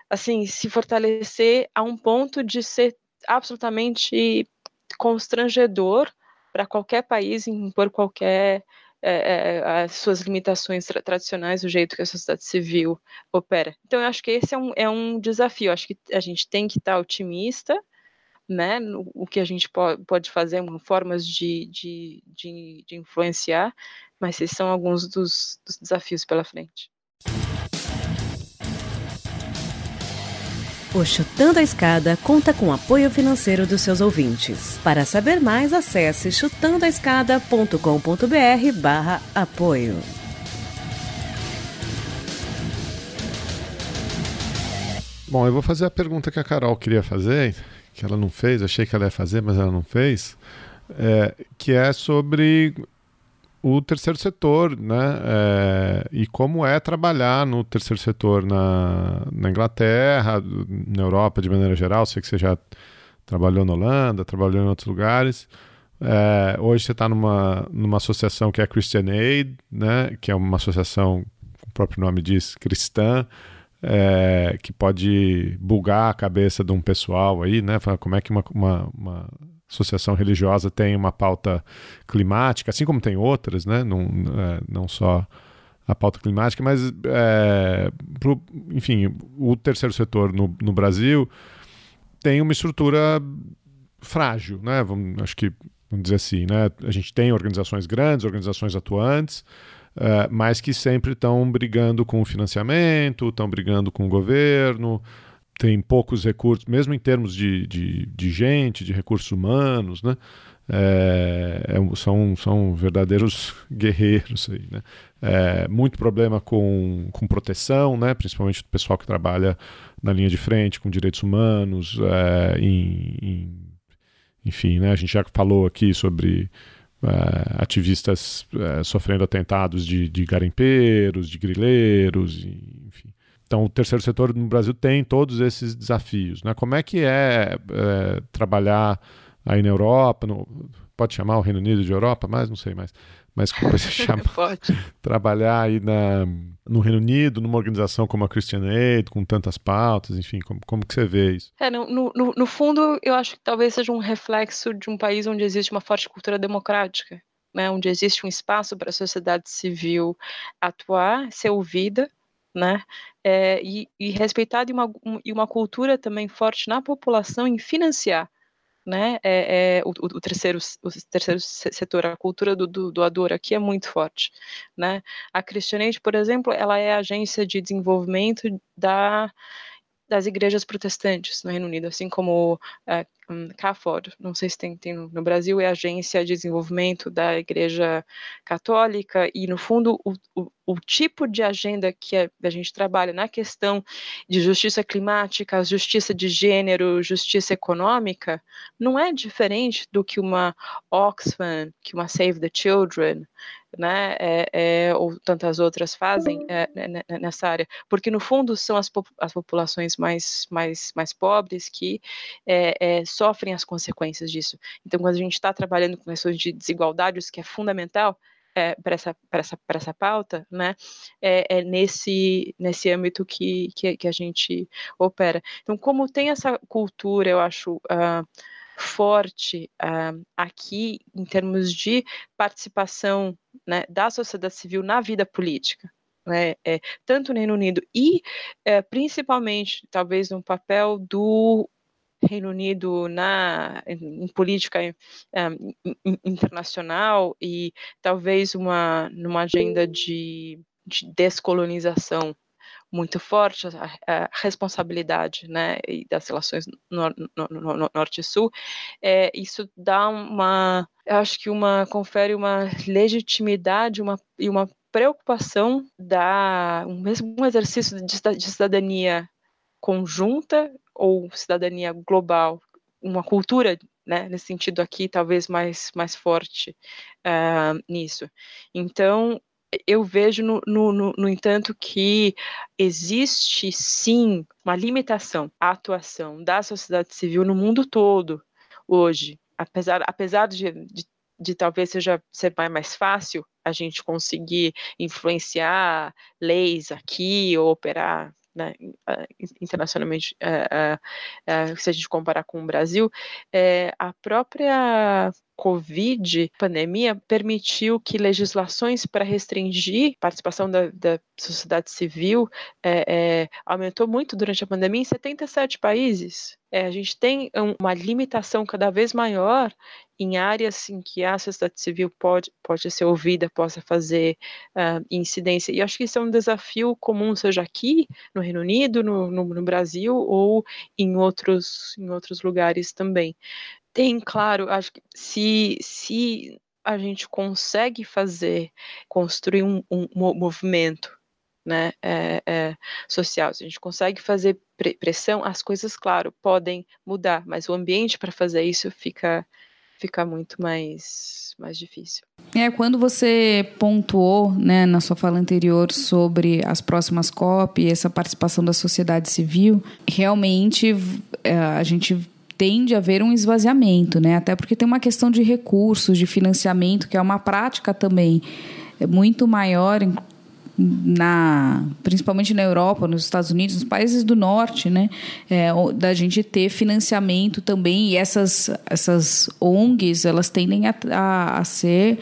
assim, se fortalecer a um ponto de ser absolutamente constrangedor para qualquer país impor qualquer é, é, as suas limitações tra tradicionais, o jeito que a sociedade civil opera. Então, eu acho que esse é um, é um desafio. Eu acho que a gente tem que estar otimista, né? No, o que a gente po pode fazer, formas de, de, de, de influenciar, mas esses são alguns dos, dos desafios pela frente. O Chutando a Escada conta com apoio financeiro dos seus ouvintes. Para saber mais, acesse chutandoaescada.com.br barra apoio. Bom, eu vou fazer a pergunta que a Carol queria fazer, que ela não fez, achei que ela ia fazer, mas ela não fez, é, que é sobre o terceiro setor, né? É, e como é trabalhar no terceiro setor na, na Inglaterra, na Europa de maneira geral. Sei que você já trabalhou na Holanda, trabalhou em outros lugares. É, hoje você está numa, numa associação que é a Christian Aid, né? Que é uma associação, o próprio nome diz, cristã. É, que pode bugar a cabeça de um pessoal aí, né? Como é que uma, uma, uma associação religiosa tem uma pauta climática, assim como tem outras, né? não, é, não só a pauta climática, mas, é, pro, enfim, o terceiro setor no, no Brasil tem uma estrutura frágil, né? Vamos, acho que, vamos dizer assim, né? A gente tem organizações grandes, organizações atuantes, uh, mas que sempre estão brigando com o financiamento, estão brigando com o governo, tem poucos recursos, mesmo em termos de, de, de gente, de recursos humanos, né? É, é, são, são verdadeiros guerreiros aí, né? É, muito problema com, com proteção, né? principalmente do pessoal que trabalha na linha de frente com direitos humanos, é, em, em, enfim, né? a gente já falou aqui sobre é, ativistas é, sofrendo atentados de, de garimpeiros, de grileiros, enfim. Então, o terceiro setor no Brasil tem todos esses desafios. Né? Como é que é, é trabalhar aí na Europa? No, pode chamar o Reino Unido de Europa, mas não sei mais. Mas como se chama? Trabalhar aí na, no Reino Unido, numa organização como a Christian Aid, com tantas pautas, enfim, como, como que você vê isso? É, no, no, no fundo, eu acho que talvez seja um reflexo de um país onde existe uma forte cultura democrática. Né, onde existe um espaço para a sociedade civil atuar, ser ouvida, né? É, e, e respeitada e uma, um, e uma cultura também forte na população em financiar né, é, é o, o, terceiro, o terceiro setor, a cultura do, do doador aqui é muito forte, né, a Christianate, por exemplo, ela é a agência de desenvolvimento da das igrejas protestantes no Reino Unido, assim como é, um, CAFOD, não sei se tem, tem, no Brasil, é a Agência de Desenvolvimento da Igreja Católica, e no fundo o, o, o tipo de agenda que a, a, gente trabalha na questão de justiça climática, justiça de gênero, justiça econômica, não é diferente do que uma Oxfam, que uma Save the Children, né, é, é, ou tantas outras fazem é, né, né, né, nessa área, porque no fundo são as, as populações mais, mais, mais pobres que é, é, sofrem as consequências disso. Então, quando a gente está trabalhando com questões de desigualdades, que é fundamental, é, para essa, essa, essa pauta, né, é, é, nesse, nesse âmbito que, que, que, a gente opera. Então, como tem essa cultura, eu acho, uh, forte uh, aqui em termos de participação né, da sociedade civil na vida política, né, é, tanto no Reino Unido e é, principalmente, talvez, no papel do Reino Unido na em, em política um, internacional e talvez uma numa agenda de, de descolonização muito forte a, a responsabilidade né das relações no, no, no, norte sul é, isso dá uma eu acho que uma confere uma legitimidade uma e uma preocupação da um mesmo um exercício de, de cidadania conjunta ou cidadania global, uma cultura né, nesse sentido aqui, talvez mais, mais forte uh, nisso. Então, eu vejo, no, no, no, entanto, que existe sim uma limitação à atuação da sociedade civil no mundo todo hoje, apesar, apesar de, de, de talvez seja ser mais fácil a gente conseguir influenciar leis aqui ou operar né, internacionalmente, uh, uh, se a gente comparar com o Brasil, é, a própria Covid, pandemia, permitiu que legislações para restringir a participação da, da sociedade civil é, é, aumentou muito durante a pandemia em 77 países. É, a gente tem uma limitação cada vez maior em áreas em que a sociedade civil pode, pode ser ouvida, possa fazer uh, incidência. E acho que isso é um desafio comum, seja aqui no Reino Unido, no, no, no Brasil ou em outros, em outros lugares também. Tem, claro, acho que se, se a gente consegue fazer, construir um, um movimento né, é, é, social, se a gente consegue fazer pressão, as coisas, claro, podem mudar, mas o ambiente para fazer isso fica, fica muito mais, mais difícil. É, quando você pontuou né, na sua fala anterior sobre as próximas COP e essa participação da sociedade civil, realmente é, a gente tende a haver um esvaziamento, né? Até porque tem uma questão de recursos, de financiamento, que é uma prática também muito maior na principalmente na Europa, nos Estados Unidos, nos países do norte, né, é, da gente ter financiamento também e essas essas ONGs elas tendem a, a, a ser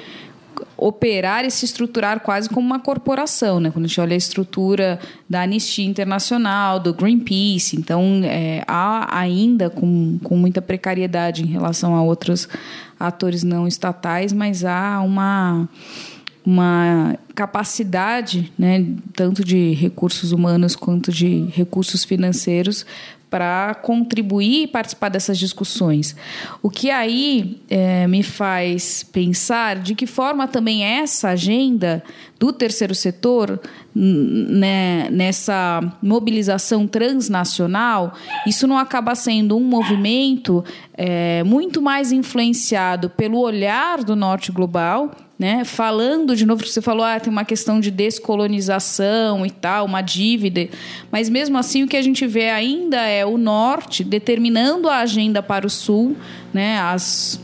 operar e se estruturar quase como uma corporação, né? Quando a gente olha a estrutura da Anistia Internacional, do Greenpeace, então é, há ainda com, com muita precariedade em relação a outros atores não estatais, mas há uma uma capacidade, né, tanto de recursos humanos quanto de recursos financeiros, para contribuir e participar dessas discussões. O que aí é, me faz pensar de que forma também essa agenda do terceiro setor, né, nessa mobilização transnacional, isso não acaba sendo um movimento é, muito mais influenciado pelo olhar do norte global né? Falando de novo, você falou, ah, tem uma questão de descolonização e tal, uma dívida, mas mesmo assim o que a gente vê ainda é o norte determinando a agenda para o sul, né? As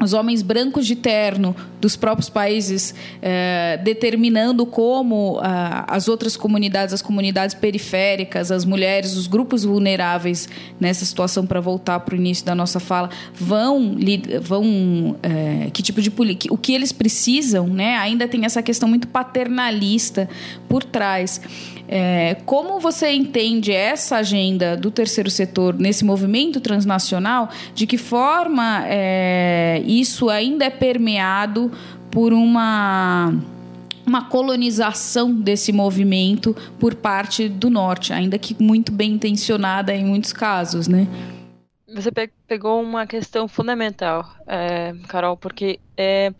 os homens brancos de terno dos próprios países eh, determinando como ah, as outras comunidades, as comunidades periféricas, as mulheres, os grupos vulneráveis nessa situação para voltar para o início da nossa fala vão vão eh, que tipo de o que eles precisam, né? Ainda tem essa questão muito paternalista por trás. É, como você entende essa agenda do terceiro setor nesse movimento transnacional? De que forma isso ainda é permeado por uma uma colonização desse movimento por parte do norte, ainda que muito bem intencionada em muitos casos, né? Você pegou uma questão fundamental, é, Carol, porque é,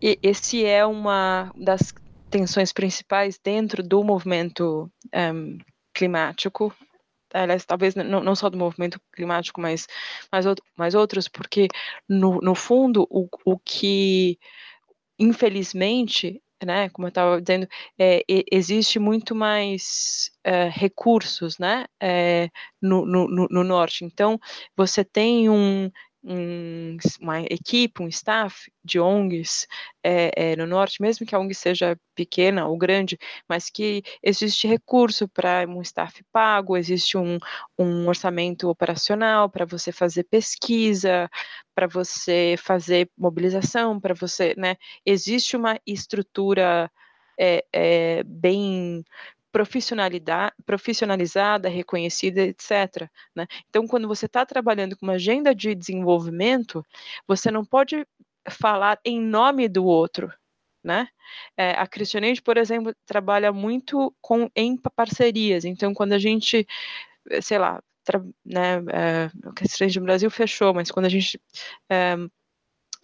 esse é uma das tensões principais dentro do movimento um, climático, aliás, talvez não, não, só do movimento climático, mas, mas, mas outros, porque no, no fundo o, o que infelizmente né, como eu estava dizendo, é, existe muito mais é, recursos, né, é, no, no, no, norte. Então, você tem um, um, uma equipe, um staff de ONGs é, é, no norte, mesmo que a ONG seja pequena ou grande, mas que existe recurso para um staff pago, existe um, um orçamento operacional para você fazer pesquisa, para você fazer mobilização, para você, né? Existe uma estrutura é, bem profissionalizada, reconhecida, etc. Né? Então, quando você está trabalhando com uma agenda de desenvolvimento, você não pode falar em nome do outro. Né? É, a Christianate, por exemplo, trabalha muito com em parcerias. Então, quando a gente, sei lá, né, é, o Christianate no Brasil fechou, mas quando a gente é,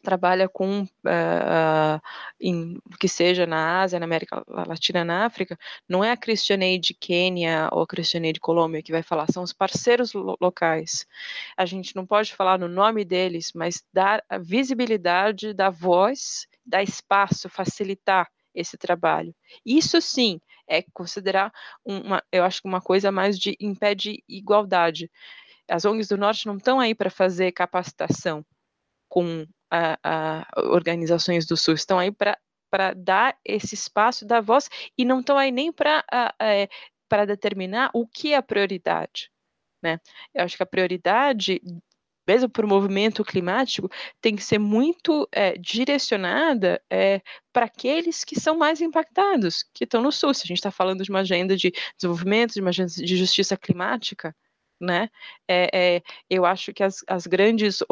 trabalha com uh, em, que seja na Ásia, na América Latina, na África, não é a Christianaid Quênia ou a Christianaid Colômbia que vai falar, são os parceiros lo locais. A gente não pode falar no nome deles, mas dar a visibilidade da voz, dar espaço, facilitar esse trabalho. Isso sim é considerar uma, eu acho que uma coisa mais de impede igualdade. As ONGs do Norte não estão aí para fazer capacitação com a, a organizações do Sul, estão aí para dar esse espaço da voz e não estão aí nem para é, para determinar o que é a prioridade. Né? Eu acho que a prioridade, mesmo para o movimento climático, tem que ser muito é, direcionada é, para aqueles que são mais impactados, que estão no Sul. Se a gente está falando de uma agenda de desenvolvimento, de uma agenda de justiça climática, né? É, é, eu acho que as, as grandes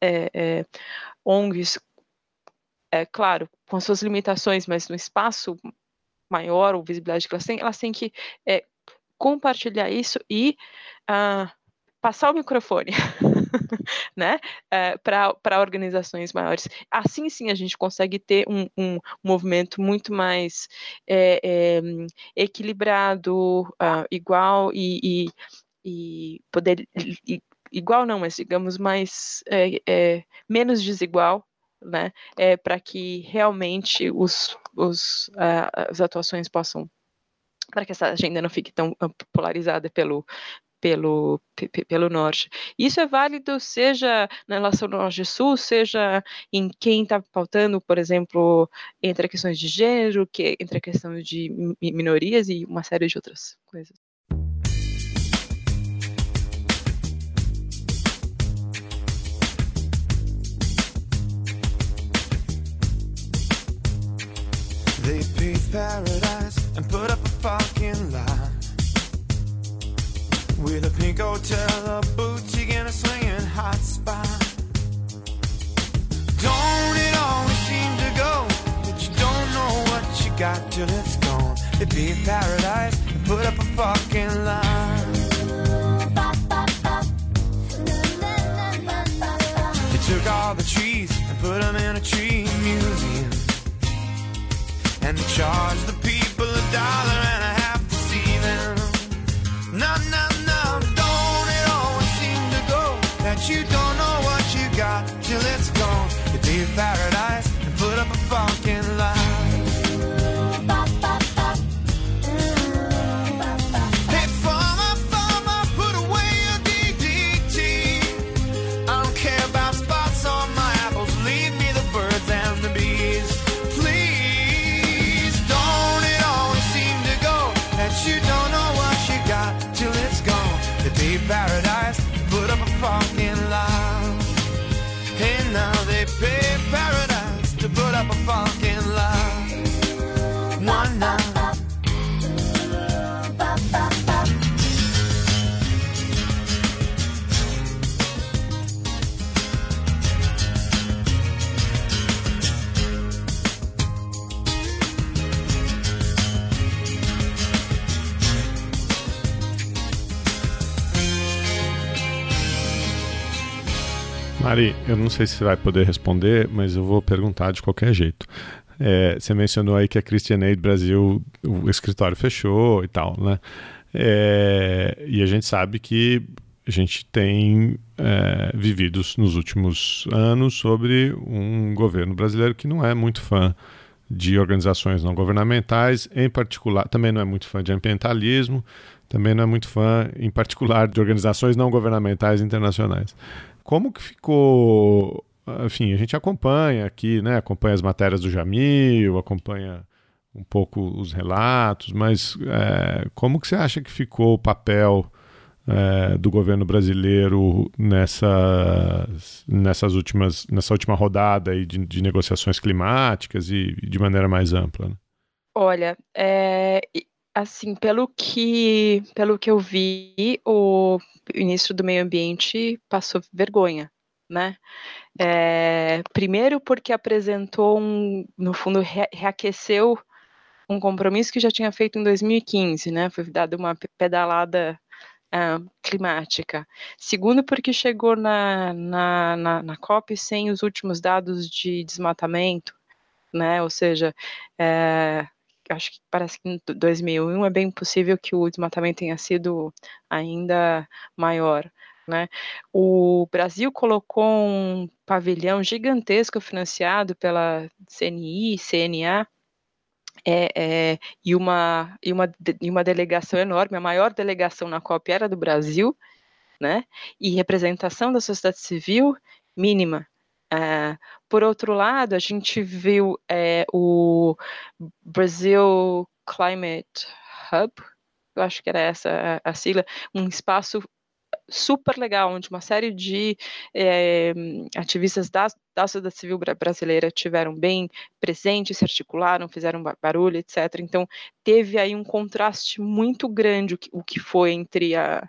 é, é, ONGs, é claro, com suas limitações, mas no espaço maior ou visibilidade que elas têm, elas têm que é, compartilhar isso e uh, passar o microfone, né, é, para organizações maiores. Assim, sim, a gente consegue ter um, um movimento muito mais é, é, equilibrado, uh, igual e, e, e poder e igual não, mas digamos mais é, é, menos desigual, né, é, para que realmente os, os, uh, as atuações possam, para que essa agenda não fique tão polarizada pelo, pelo, pelo norte. Isso é válido seja na relação norte-sul, seja em quem está pautando, por exemplo, entre questões de gênero, que entre a questão de minorias e uma série de outras coisas. Paradise and put up a fucking lie. With a pink hotel, a boutique, and a swinging hot spot. Don't it always seem to go that you don't know what you got till it's gone? They paved paradise and put up a fucking lie. They took all the trees and put them in a tree museum and charge the people a dollar Mari, eu não sei se vai poder responder, mas eu vou perguntar de qualquer jeito. É, você mencionou aí que a Christian Aid Brasil, o escritório fechou e tal, né? É, e a gente sabe que a gente tem é, vivido nos últimos anos sobre um governo brasileiro que não é muito fã de organizações não governamentais, em particular, também não é muito fã de ambientalismo, também não é muito fã, em particular, de organizações não governamentais internacionais. Como que ficou enfim, a gente acompanha aqui, né? Acompanha as matérias do Jamil, acompanha um pouco os relatos, mas é, como que você acha que ficou o papel é, do governo brasileiro nessa, nessas últimas, nessa última rodada aí de, de negociações climáticas e, e, de maneira mais ampla? Né? Olha, é, assim, pelo que, pelo que eu vi, o ministro do Meio Ambiente passou vergonha, né? É, primeiro porque apresentou um, no fundo, re reaqueceu um compromisso que já tinha feito em 2015, né? Foi dado uma pedalada uh, climática. Segundo, porque chegou na, na, na, na, COP sem os últimos dados de desmatamento, né? Ou seja, é, acho que parece que em 2001 é bem possível que o desmatamento tenha sido ainda maior. Né? O Brasil colocou um pavilhão gigantesco financiado pela CNI, CNA, é, é, e, uma, e, uma, e uma delegação enorme, a maior delegação na COP era do Brasil, né? e representação da sociedade civil mínima. É, por outro lado, a gente viu é, o Brasil Climate Hub, eu acho que era essa a, a sigla, um espaço super legal, onde uma série de é, ativistas da, da sociedade civil brasileira tiveram bem presentes, se articularam, fizeram barulho, etc. Então, teve aí um contraste muito grande o que, o que foi entre a,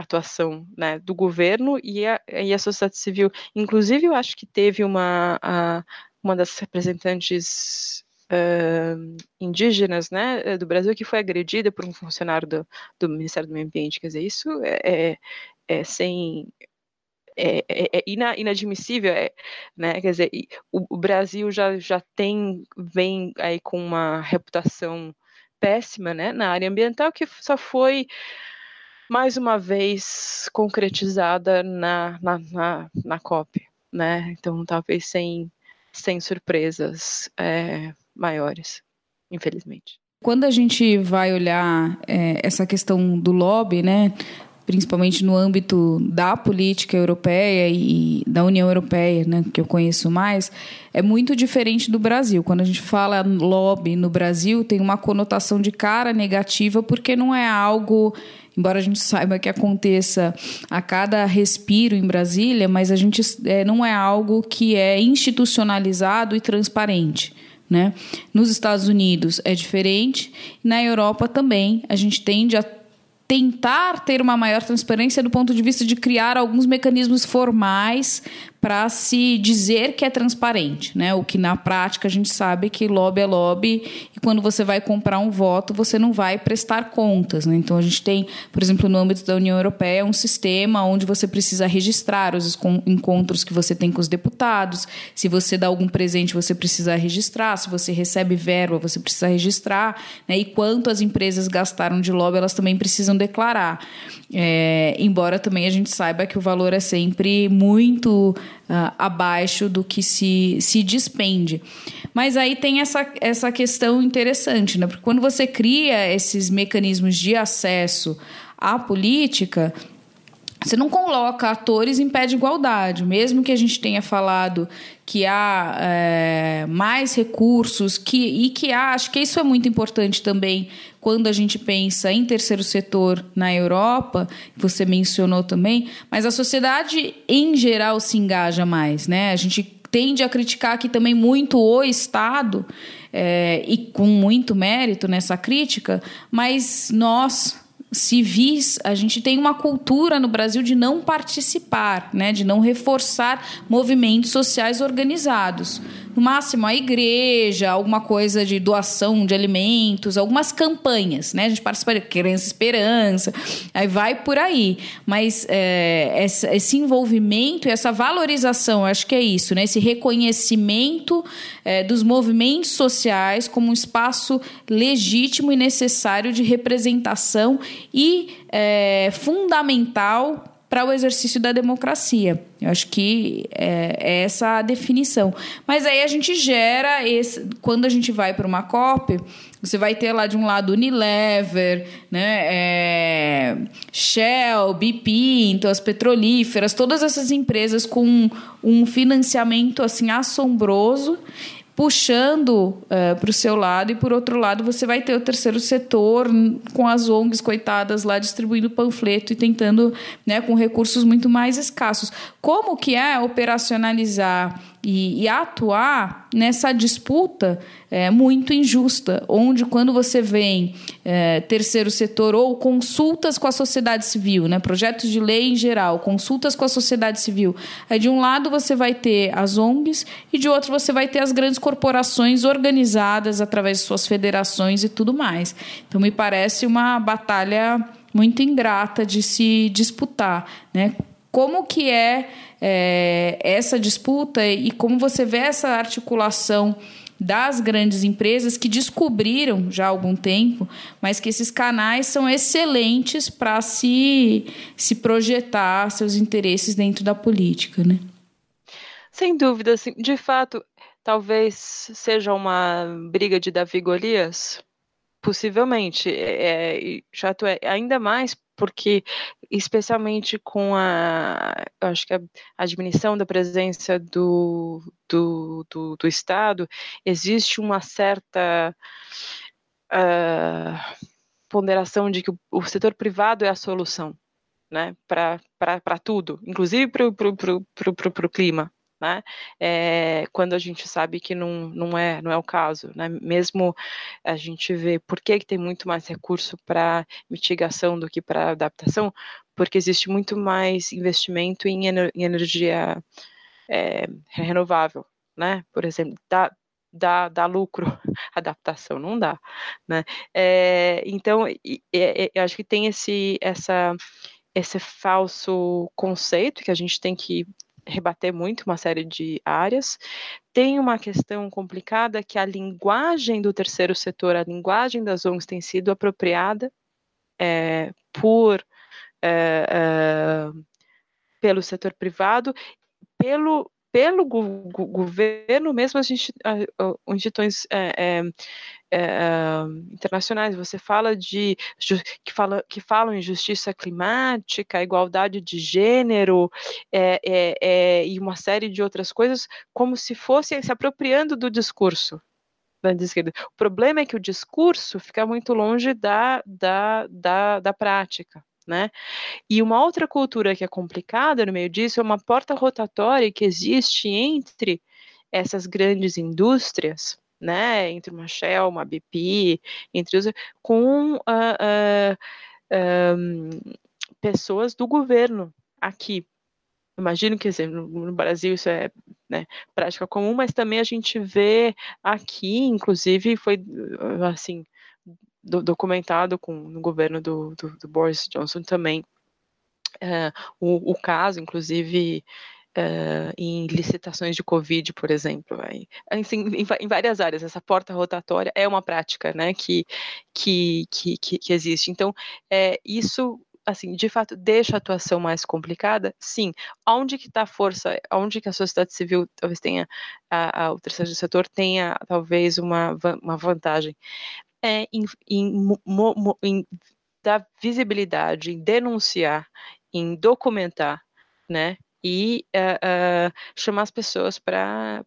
atuação né, do governo e a, e a sociedade civil. Inclusive, eu acho que teve uma, a, uma das representantes uh, indígenas né, do Brasil que foi agredida por um funcionário do, do Ministério do Meio Ambiente. Quer dizer, isso é, é, é sem. É, é, é inadmissível, é, né? Quer dizer, o, o, Brasil já, já tem, vem aí com uma reputação péssima, né, na área ambiental, que só foi mais uma vez concretizada na, na, na, na COP, né? Então, talvez sem, sem surpresas. É, maiores, infelizmente. Quando a gente vai olhar é, essa questão do lobby, né, principalmente no âmbito da política europeia e da União Europeia, né, que eu conheço mais, é muito diferente do Brasil. Quando a gente fala lobby no Brasil, tem uma conotação de cara negativa, porque não é algo embora a gente saiba que aconteça a cada respiro em Brasília, mas a gente é, não é algo que é institucionalizado e transparente. Né? Nos Estados Unidos é diferente, na Europa também a gente tende a tentar ter uma maior transparência do ponto de vista de criar alguns mecanismos formais para se dizer que é transparente, né? O que na prática a gente sabe que lobby é lobby e quando você vai comprar um voto você não vai prestar contas, né? Então a gente tem, por exemplo, no âmbito da União Europeia um sistema onde você precisa registrar os encontros que você tem com os deputados. Se você dá algum presente você precisa registrar. Se você recebe verba você precisa registrar, né? E quanto as empresas gastaram de lobby elas também precisam declarar. É, embora também a gente saiba que o valor é sempre muito uh, abaixo do que se, se despende. Mas aí tem essa, essa questão interessante, né? Porque quando você cria esses mecanismos de acesso à política, você não coloca atores em pé de igualdade, mesmo que a gente tenha falado que há é, mais recursos que, e que há, acho que isso é muito importante também quando a gente pensa em terceiro setor na Europa, você mencionou também, mas a sociedade em geral se engaja mais, né? A gente tende a criticar aqui também muito o Estado é, e com muito mérito nessa crítica, mas nós civis, a gente tem uma cultura no Brasil de não participar, né, de não reforçar movimentos sociais organizados no máximo a igreja, alguma coisa de doação de alimentos, algumas campanhas, né? A gente participa de Criança Esperança, aí vai por aí. Mas é, esse envolvimento e essa valorização, acho que é isso, né? Esse reconhecimento é, dos movimentos sociais como um espaço legítimo e necessário de representação e é, fundamental para o exercício da democracia. Eu acho que é, é, essa a definição. Mas aí a gente gera esse. Quando a gente vai para uma COP, você vai ter lá de um lado Unilever, né, é, Shell, BP, então as petrolíferas, todas essas empresas com um financiamento assim assombroso puxando uh, eh, para o seu lado, e por outro lado você vai ter o terceiro setor com as ONGs coitadas lá distribuindo panfleto e tentando, né, com recursos muito mais escassos. Como que é operacionalizar e, e atuar nessa disputa é, muito injusta, onde quando você vem é, terceiro setor ou consultas com a sociedade civil, né, projetos de lei em geral, consultas com a sociedade civil, aí de um lado você vai ter as ONGs e de outro você vai ter as grandes corporações organizadas através de suas federações e tudo mais. Então me parece uma batalha muito ingrata de se disputar, né? Como que é é, essa disputa e como você vê essa articulação das grandes empresas que descobriram já há algum tempo, mas que esses canais são excelentes para se, se projetar seus interesses dentro da política, né? Sem dúvida, assim, de fato, talvez seja uma briga de Davi Golias, possivelmente, é, é é ainda mais porque especialmente com a, acho que a admissão da presença do, do, do, do Estado, existe uma certa uh, ponderação de que o, o, setor privado é a solução, né, para tudo, inclusive para o clima, né? É, quando a gente sabe que não, não, é, não é o caso, né? Mesmo a gente vê por que, que tem muito mais recurso para mitigação do que para adaptação, porque existe muito mais investimento em, ener em energia é, renovável, né? Por exemplo, dá, dá, dá lucro, adaptação não dá, né? É, então, eu acho que tem esse, essa, esse falso conceito que a gente tem que rebater muito uma série de áreas. Tem uma questão complicada que a linguagem do terceiro setor, a linguagem das ONGs tem sido apropriada é, por é, é, pelo setor privado, pelo pelo go governo, mesmo as instituições é, é, é, internacionais. Você fala de que, fala, que falam em justiça climática, igualdade de gênero é, é, é, e uma série de outras coisas, como se fosse se apropriando do discurso esquerda. O problema é que o discurso fica muito longe da, da, da, da prática. Né? E uma outra cultura que é complicada no meio disso é uma porta rotatória que existe entre essas grandes indústrias, né, entre uma Shell, uma BP, entre os, com uh, uh, um, pessoas do governo aqui. Imagino que no, no Brasil isso é né, prática comum, mas também a gente vê aqui, inclusive foi assim do, documentado com, no governo do, do, do Boris Johnson também. Uh, o, o, caso, inclusive, uh, em licitações de Covid, por exemplo, assim, em, em, várias áreas, essa porta rotatória é uma prática né, que, que, que, que existe. Então, é, isso assim, de fato, deixa a atuação mais complicada? Sim. Onde que está a força? Onde que a sociedade civil talvez tenha, a, a, o terceiro setor tenha talvez uma, uma vantagem? É em, em, em dar visibilidade, em denunciar, em documentar, né? E uh, uh, chamar as pessoas para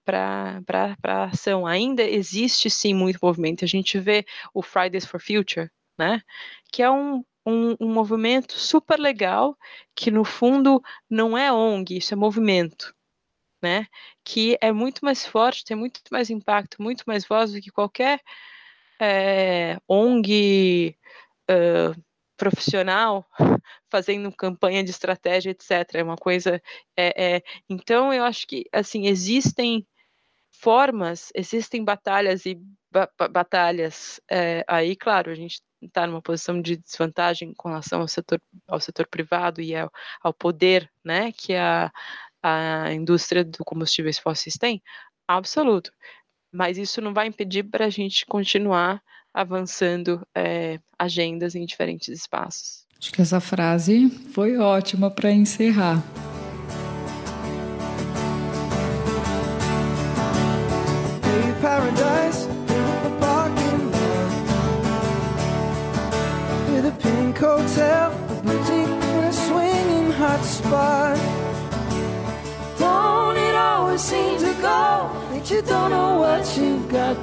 ação. Ainda existe sim muito movimento. A gente vê o Fridays for Future, né? Que é um, um, um movimento super legal, que no fundo não é ONG, isso é movimento. Né, que é muito mais forte, tem muito mais impacto, muito mais voz do que qualquer é, ONG uh, profissional fazendo campanha de estratégia, etc. É uma coisa. É, é, então, eu acho que assim existem formas, existem batalhas e ba batalhas. É, aí, claro, a gente está numa posição de desvantagem com relação ao setor, ao setor privado e ao, ao poder, né, que a, a indústria do combustíveis fósseis tem, absoluto mas isso não vai impedir para a gente continuar avançando é, agendas em diferentes espaços. Acho que essa frase foi ótima para encerrar.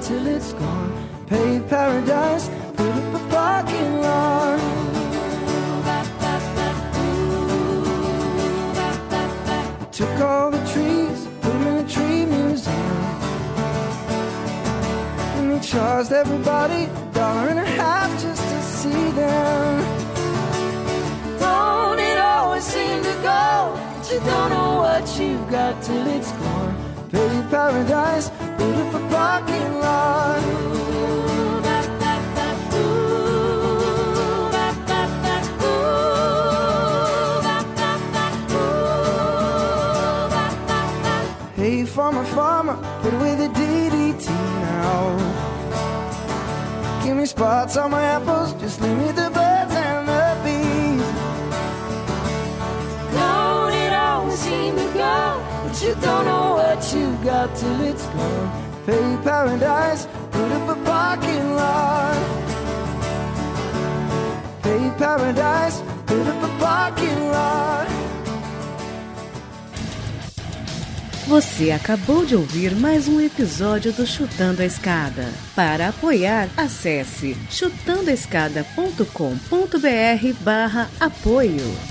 Till it's gone? Pay paradise, put up a parking lot. Took all the trees, put them in a tree museum. And they charged everybody a dollar and a half just to see them. Don't it always seem to go that you don't know what you've got till it's gone? Pay paradise, a parking lot. Hey, farmer, farmer, put away the DDT now. Give me spots on my apples, just leave me the birds and the bees. Don't it always seem to go, but you don't know what you got till it's gone. Pay paradise, put up a parking lot. Pay paradise, put up a parking lot. Você acabou de ouvir mais um episódio do Chutando a Escada. Para apoiar, acesse chutandoaescada.com.br barra apoio.